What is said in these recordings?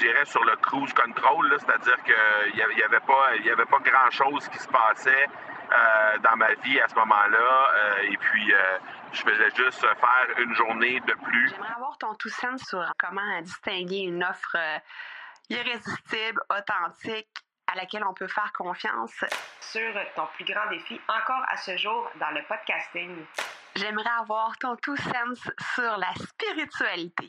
dirais, sur le cruise control, c'est-à-dire qu'il n'y avait, avait, pas, il y avait pas grand-chose qui se passait euh, dans ma vie à ce moment-là. Euh, et puis, euh, je faisais juste faire une journée de plus. J'aimerais avoir ton tout sens sur comment distinguer une offre irrésistible, authentique, à laquelle on peut faire confiance. Sur ton plus grand défi encore à ce jour dans le podcasting. J'aimerais avoir ton tout sens sur la spiritualité.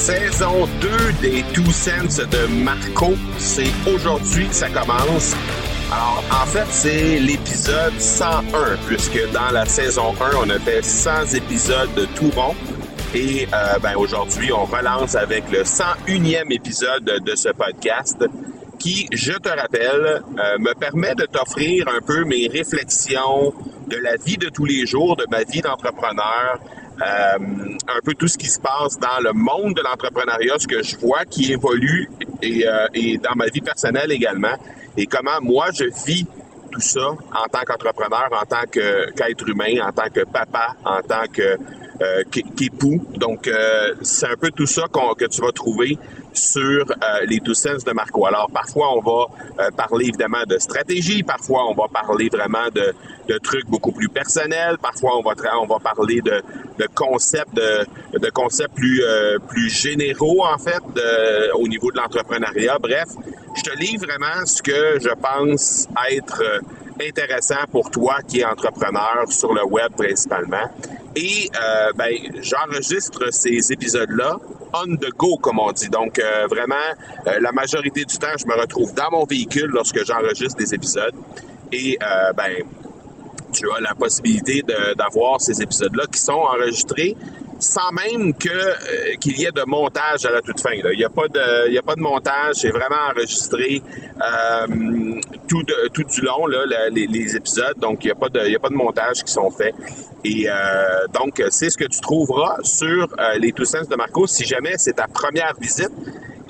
Saison 2 des Two Cents de Marco, c'est aujourd'hui que ça commence. Alors, en fait, c'est l'épisode 101, puisque dans la saison 1, on a fait 100 épisodes de tout rond. Et euh, ben, aujourd'hui, on relance avec le 101e épisode de ce podcast qui, je te rappelle, euh, me permet de t'offrir un peu mes réflexions de la vie de tous les jours, de ma vie d'entrepreneur, un peu tout ce qui se passe dans le monde de l'entrepreneuriat, ce que je vois qui évolue et, euh, et dans ma vie personnelle également, et comment moi je vis tout ça en tant qu'entrepreneur, en tant qu'être humain, en tant que papa, en tant que euh, qu'époux. Donc, euh, c'est un peu tout ça que tu vas trouver sur euh, les Two Sense de Marco. Alors, parfois, on va euh, parler évidemment de stratégie, parfois, on va parler vraiment de, de trucs beaucoup plus personnels, parfois, on va, on va parler de, de concepts, de, de plus, plus généraux, en fait, au niveau de l'entrepreneuriat. Bref, je te lis vraiment ce que je pense être intéressant pour toi qui es entrepreneur sur le web principalement. Et euh, ben, j'enregistre ces épisodes-là on the go, comme on dit. Donc, euh, vraiment, euh, la majorité du temps, je me retrouve dans mon véhicule lorsque j'enregistre des épisodes. Et, euh, ben, tu as la possibilité d'avoir ces épisodes-là qui sont enregistrés sans même que euh, qu'il y ait de montage à la toute fin. Il n'y a pas de il y a pas de montage, c'est vraiment enregistré euh, tout du long les, épisodes. Donc il n'y a pas de il y a pas de montage qui sont faits. Et euh, donc c'est ce que tu trouveras sur les Two Sens de Marco si jamais c'est ta première visite.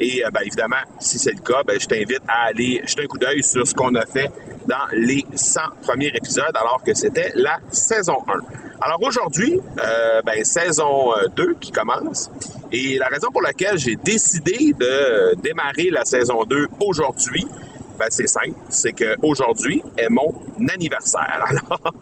Et ben, évidemment, si c'est le cas, ben, je t'invite à aller jeter un coup d'œil sur ce qu'on a fait dans les 100 premiers épisodes, alors que c'était la saison 1. Alors aujourd'hui, euh, ben, saison 2 euh, qui commence. Et la raison pour laquelle j'ai décidé de démarrer la saison 2 aujourd'hui, ben, c'est simple, c'est qu'aujourd'hui est mon anniversaire. Alors,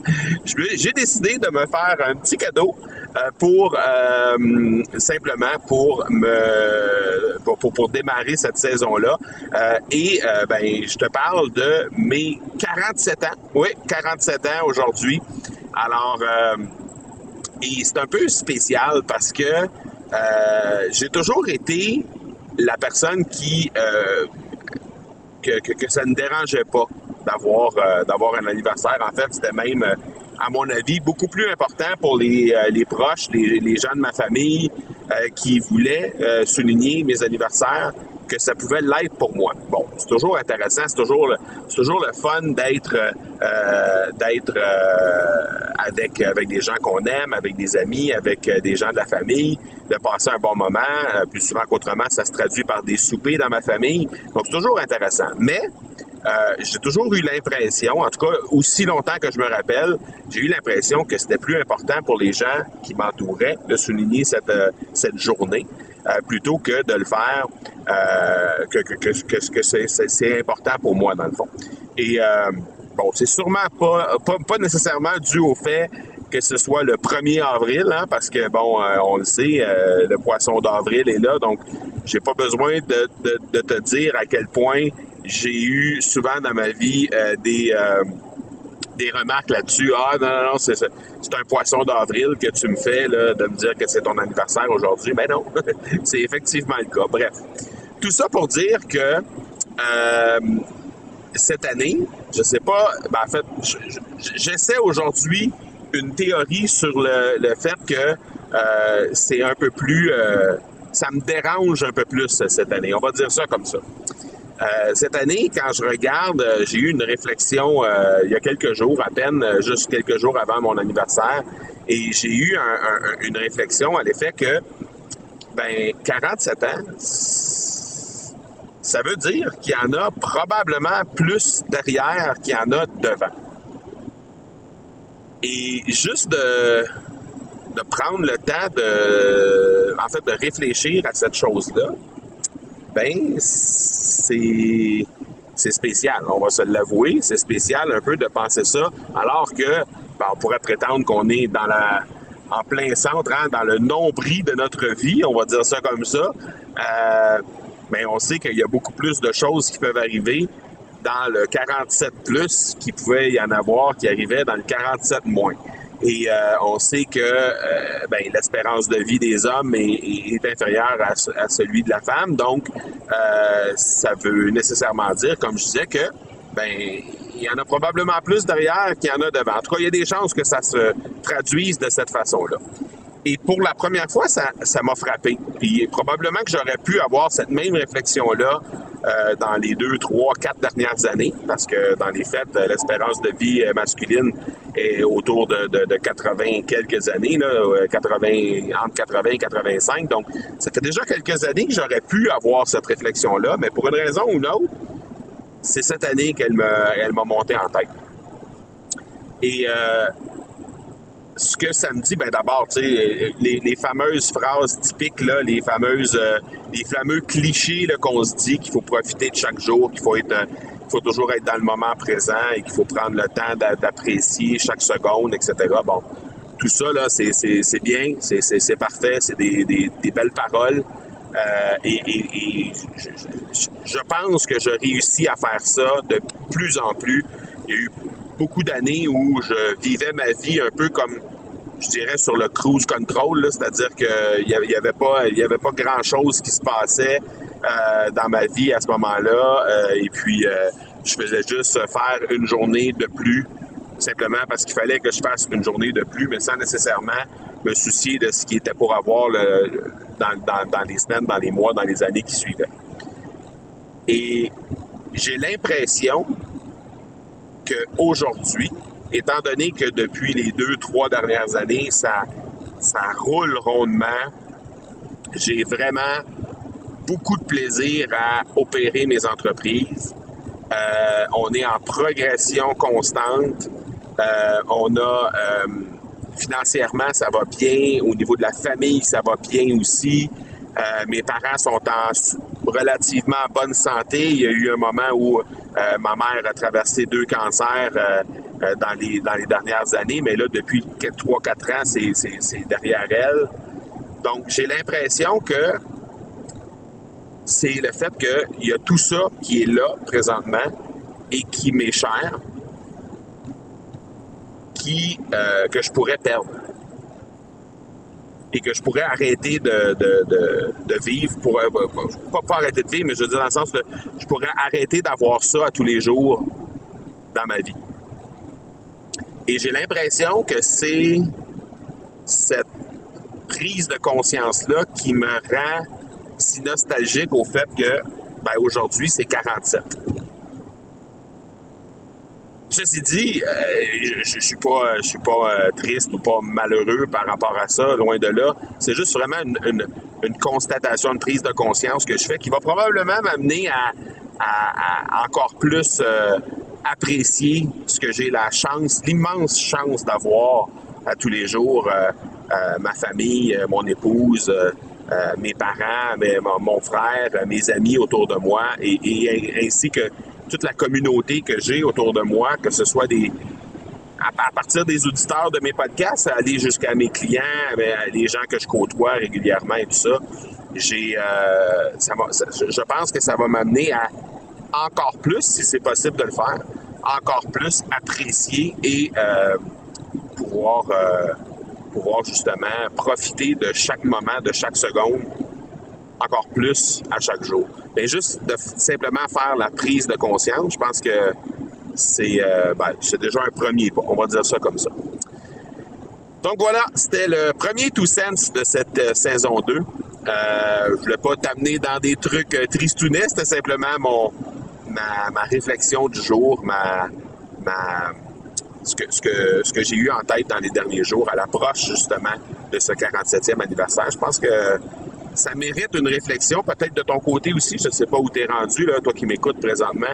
j'ai décidé de me faire un petit cadeau euh, pour euh, simplement pour me pour, pour, démarrer cette saison-là. Euh, et ben, je te parle de mes 47 ans. Oui, 47 ans aujourd'hui. Alors, et c'est un peu spécial parce que j'ai toujours été la personne qui que, ça ne dérangeait pas d'avoir d'avoir un anniversaire. En fait, c'était même à mon avis, beaucoup plus important pour les, euh, les proches, les, les, gens de ma famille euh, qui voulaient euh, souligner mes anniversaires que ça pouvait l'être pour moi. Bon, c'est toujours intéressant, c'est toujours, c'est toujours le fun d'être euh, euh, avec avec des gens qu'on aime, avec des amis, avec des gens de la famille, de passer un bon moment. plus souvent qu'autrement, ça se traduit par des soupers dans ma famille. Donc c'est toujours intéressant. Mais euh, j'ai toujours eu l'impression, en tout cas aussi longtemps que je me rappelle, j'ai eu l'impression que c'était plus important pour les gens qui m'entouraient de souligner cette, euh, cette journée euh, plutôt que de le faire, euh, que, que, que, que c'est important pour moi dans le fond. Et euh, bon, c'est sûrement pas, pas, pas nécessairement dû au fait que ce soit le 1er avril, hein, parce que bon, euh, on le sait, euh, le poisson d'avril est là, donc j'ai pas besoin de, te dire à quel point j'ai eu souvent dans ma vie euh, des des remarques là-dessus. Ah non, non, non, c'est, c'est un poisson d'avril que tu me fais là, de me dire que c'est ton anniversaire aujourd'hui. Mais non, c'est effectivement le cas. Bref. Tout ça pour dire que cette année, je sais pas, ben en fait, j'essaie aujourd'hui une théorie sur le, le fait que euh, c'est un peu plus... Euh, ça me dérange un peu plus cette année. On va dire ça comme ça. Euh, cette année, quand je regarde, j'ai eu une réflexion il y a quelques jours, à peine, juste quelques jours avant mon anniversaire, et j'ai eu une réflexion à l'effet que, ben, 47 ans, ça veut dire qu'il y en a probablement plus derrière qu'il y en a devant. Et juste de, de prendre le temps de, en fait, de réfléchir à cette chose-là, ben, c'est, spécial. On va se l'avouer. C'est spécial un peu de penser ça, alors que, ben, on pourrait prétendre qu'on est dans la, en plein centre, hein, dans le nombril de notre vie, on va dire ça comme ça. Euh, mais on sait qu'il y a beaucoup plus de choses qui peuvent arriver dans le 47 plus qu'il pouvait y en avoir qui arrivaient dans le 47 moins. Et euh, on sait que euh, ben, l'espérance de vie des hommes est, inférieure à, celui de la femme. Donc, euh, ça veut nécessairement dire, comme je disais, que ben il y en a probablement plus derrière qu'il y en a devant. En tout cas, il y a des chances que ça se traduise de cette façon-là. Et pour la première fois, ça, ça m'a frappé. Puis probablement que j'aurais pu avoir cette même réflexion-là euh, dans les deux, trois, quatre dernières années, parce que dans les faits, euh, l'espérance de vie euh, masculine est autour de, de, 80 quelques années, là, 80, entre 80 et 85. Donc, ça fait déjà quelques années que j'aurais pu avoir cette réflexion-là, mais pour une raison ou une autre, c'est cette année qu'elle m'a, monté en tête. Et ce que ça me dit, ben d'abord, tu sais, les, fameuses phrases typiques, là, les fameuses, euh, les fameux clichés qu'on se dit qu'il faut profiter de chaque jour, qu'il faut être, euh, faut toujours être dans le moment présent et qu'il faut prendre le temps d'apprécier chaque seconde, etc. Bon, tout ça là, c'est bien, c'est parfait, c'est des, des, des, belles paroles. Euh, et, je, pense que je réussis à faire ça de plus en plus. Il y a eu beaucoup d'années où je vivais ma vie un peu comme je dirais sur le cruise control, c'est-à-dire qu'il n'y avait, avait, pas, il avait pas grand-chose qui se passait euh, dans ma vie à ce moment-là. Euh, et puis, euh, je faisais juste faire une journée de plus, simplement parce qu'il fallait que je fasse une journée de plus, mais sans nécessairement me soucier de ce qui était pour avoir dans, dans les semaines, dans les mois, dans les années qui suivaient. Et j'ai l'impression qu'aujourd'hui, étant donné que depuis les deux, trois dernières années, ça, roule rondement, j'ai vraiment beaucoup de plaisir à opérer mes entreprises. Euh, on est en progression constante. Euh, on a euh, financièrement, ça va bien. Au niveau de la famille, ça va bien aussi. Mes parents sont en relativement bonne santé. Il y a eu un moment où ma mère a traversé deux cancers euh, dans, les, dans les dernières années, mais là, depuis 3-4 ans, c'est derrière elle. Donc, j'ai l'impression que c'est le fait qu'il y a tout ça qui est là présentement et qui m'est cher, que je pourrais perdre et que je pourrais arrêter de, de, de, vivre, pour, euh, pas, pas arrêter de vivre, mais je veux dire dans le sens que je pourrais arrêter d'avoir ça à tous les jours dans ma vie. Et j'ai l'impression que c'est cette prise de conscience-là qui me rend si nostalgique au fait que ben, aujourd'hui, c'est 47. Ceci dit, euh, je, je suis pas, je suis pas euh, triste ou pas malheureux par rapport à ça, loin de là. C'est juste vraiment une, constatation, une prise de conscience que je fais qui va probablement m'amener à, encore plus euh, apprécier ce que j'ai la chance, l'immense chance d'avoir à tous les jours, ma famille, mon épouse. mes parents, mon, frère, mes amis autour de moi, et ainsi que toute la communauté que j'ai autour de moi, que ce soit des à, partir des auditeurs de mes podcasts, aller jusqu'à mes clients, les gens que je côtoie régulièrement et tout ça, j'ai, euh, je pense que ça va m'amener à encore plus, si c'est possible de le faire, encore plus apprécier et euh, pouvoir, euh, pouvoir justement profiter de chaque moment, de chaque seconde encore plus à chaque jour. Mais juste de simplement faire la prise de conscience, je pense que c'est euh, ben, déjà un premier pas. On va dire ça comme ça. Donc voilà, c'était le premier Two Sense de cette euh, saison 2. Euh, je voulais pas t'amener dans des trucs tristounets, c'était simplement mon ma, ma, réflexion du jour, ma, ma ce que, ce que, ce que j'ai eu en tête dans les derniers jours à l'approche justement de ce 47e anniversaire. Je pense que ça mérite une réflexion, peut-être de ton côté aussi. Je ne sais pas où tu es rendu, toi qui m'écoutes présentement.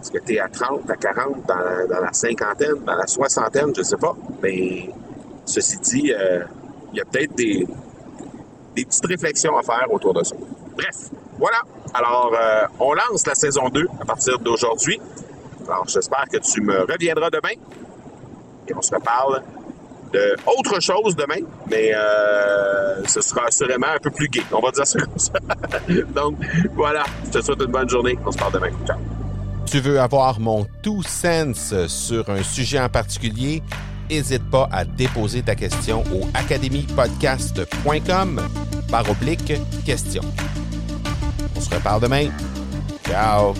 Est-ce que tu es à 30, à 40, dans la, cinquantaine, dans la soixantaine, je ne sais pas. Mais ceci dit, euh, il y a peut-être des, des petites réflexions à faire autour de ça. Bref, voilà. Alors, euh, on lance la saison 2 à partir d'aujourd'hui. Alors, j'espère que tu me reviendras demain et on se reparle autre chose demain, mais euh, ce sera assurément un peu plus gay. On va dire ça comme ça. Donc, voilà. Je te souhaite une bonne journée. On se parle demain. Ciao. Tu veux avoir mon tout sens sur un sujet en particulier? N'hésite pas à déposer ta question au academypodcast.com par oblique question. On se reparle demain. Ciao!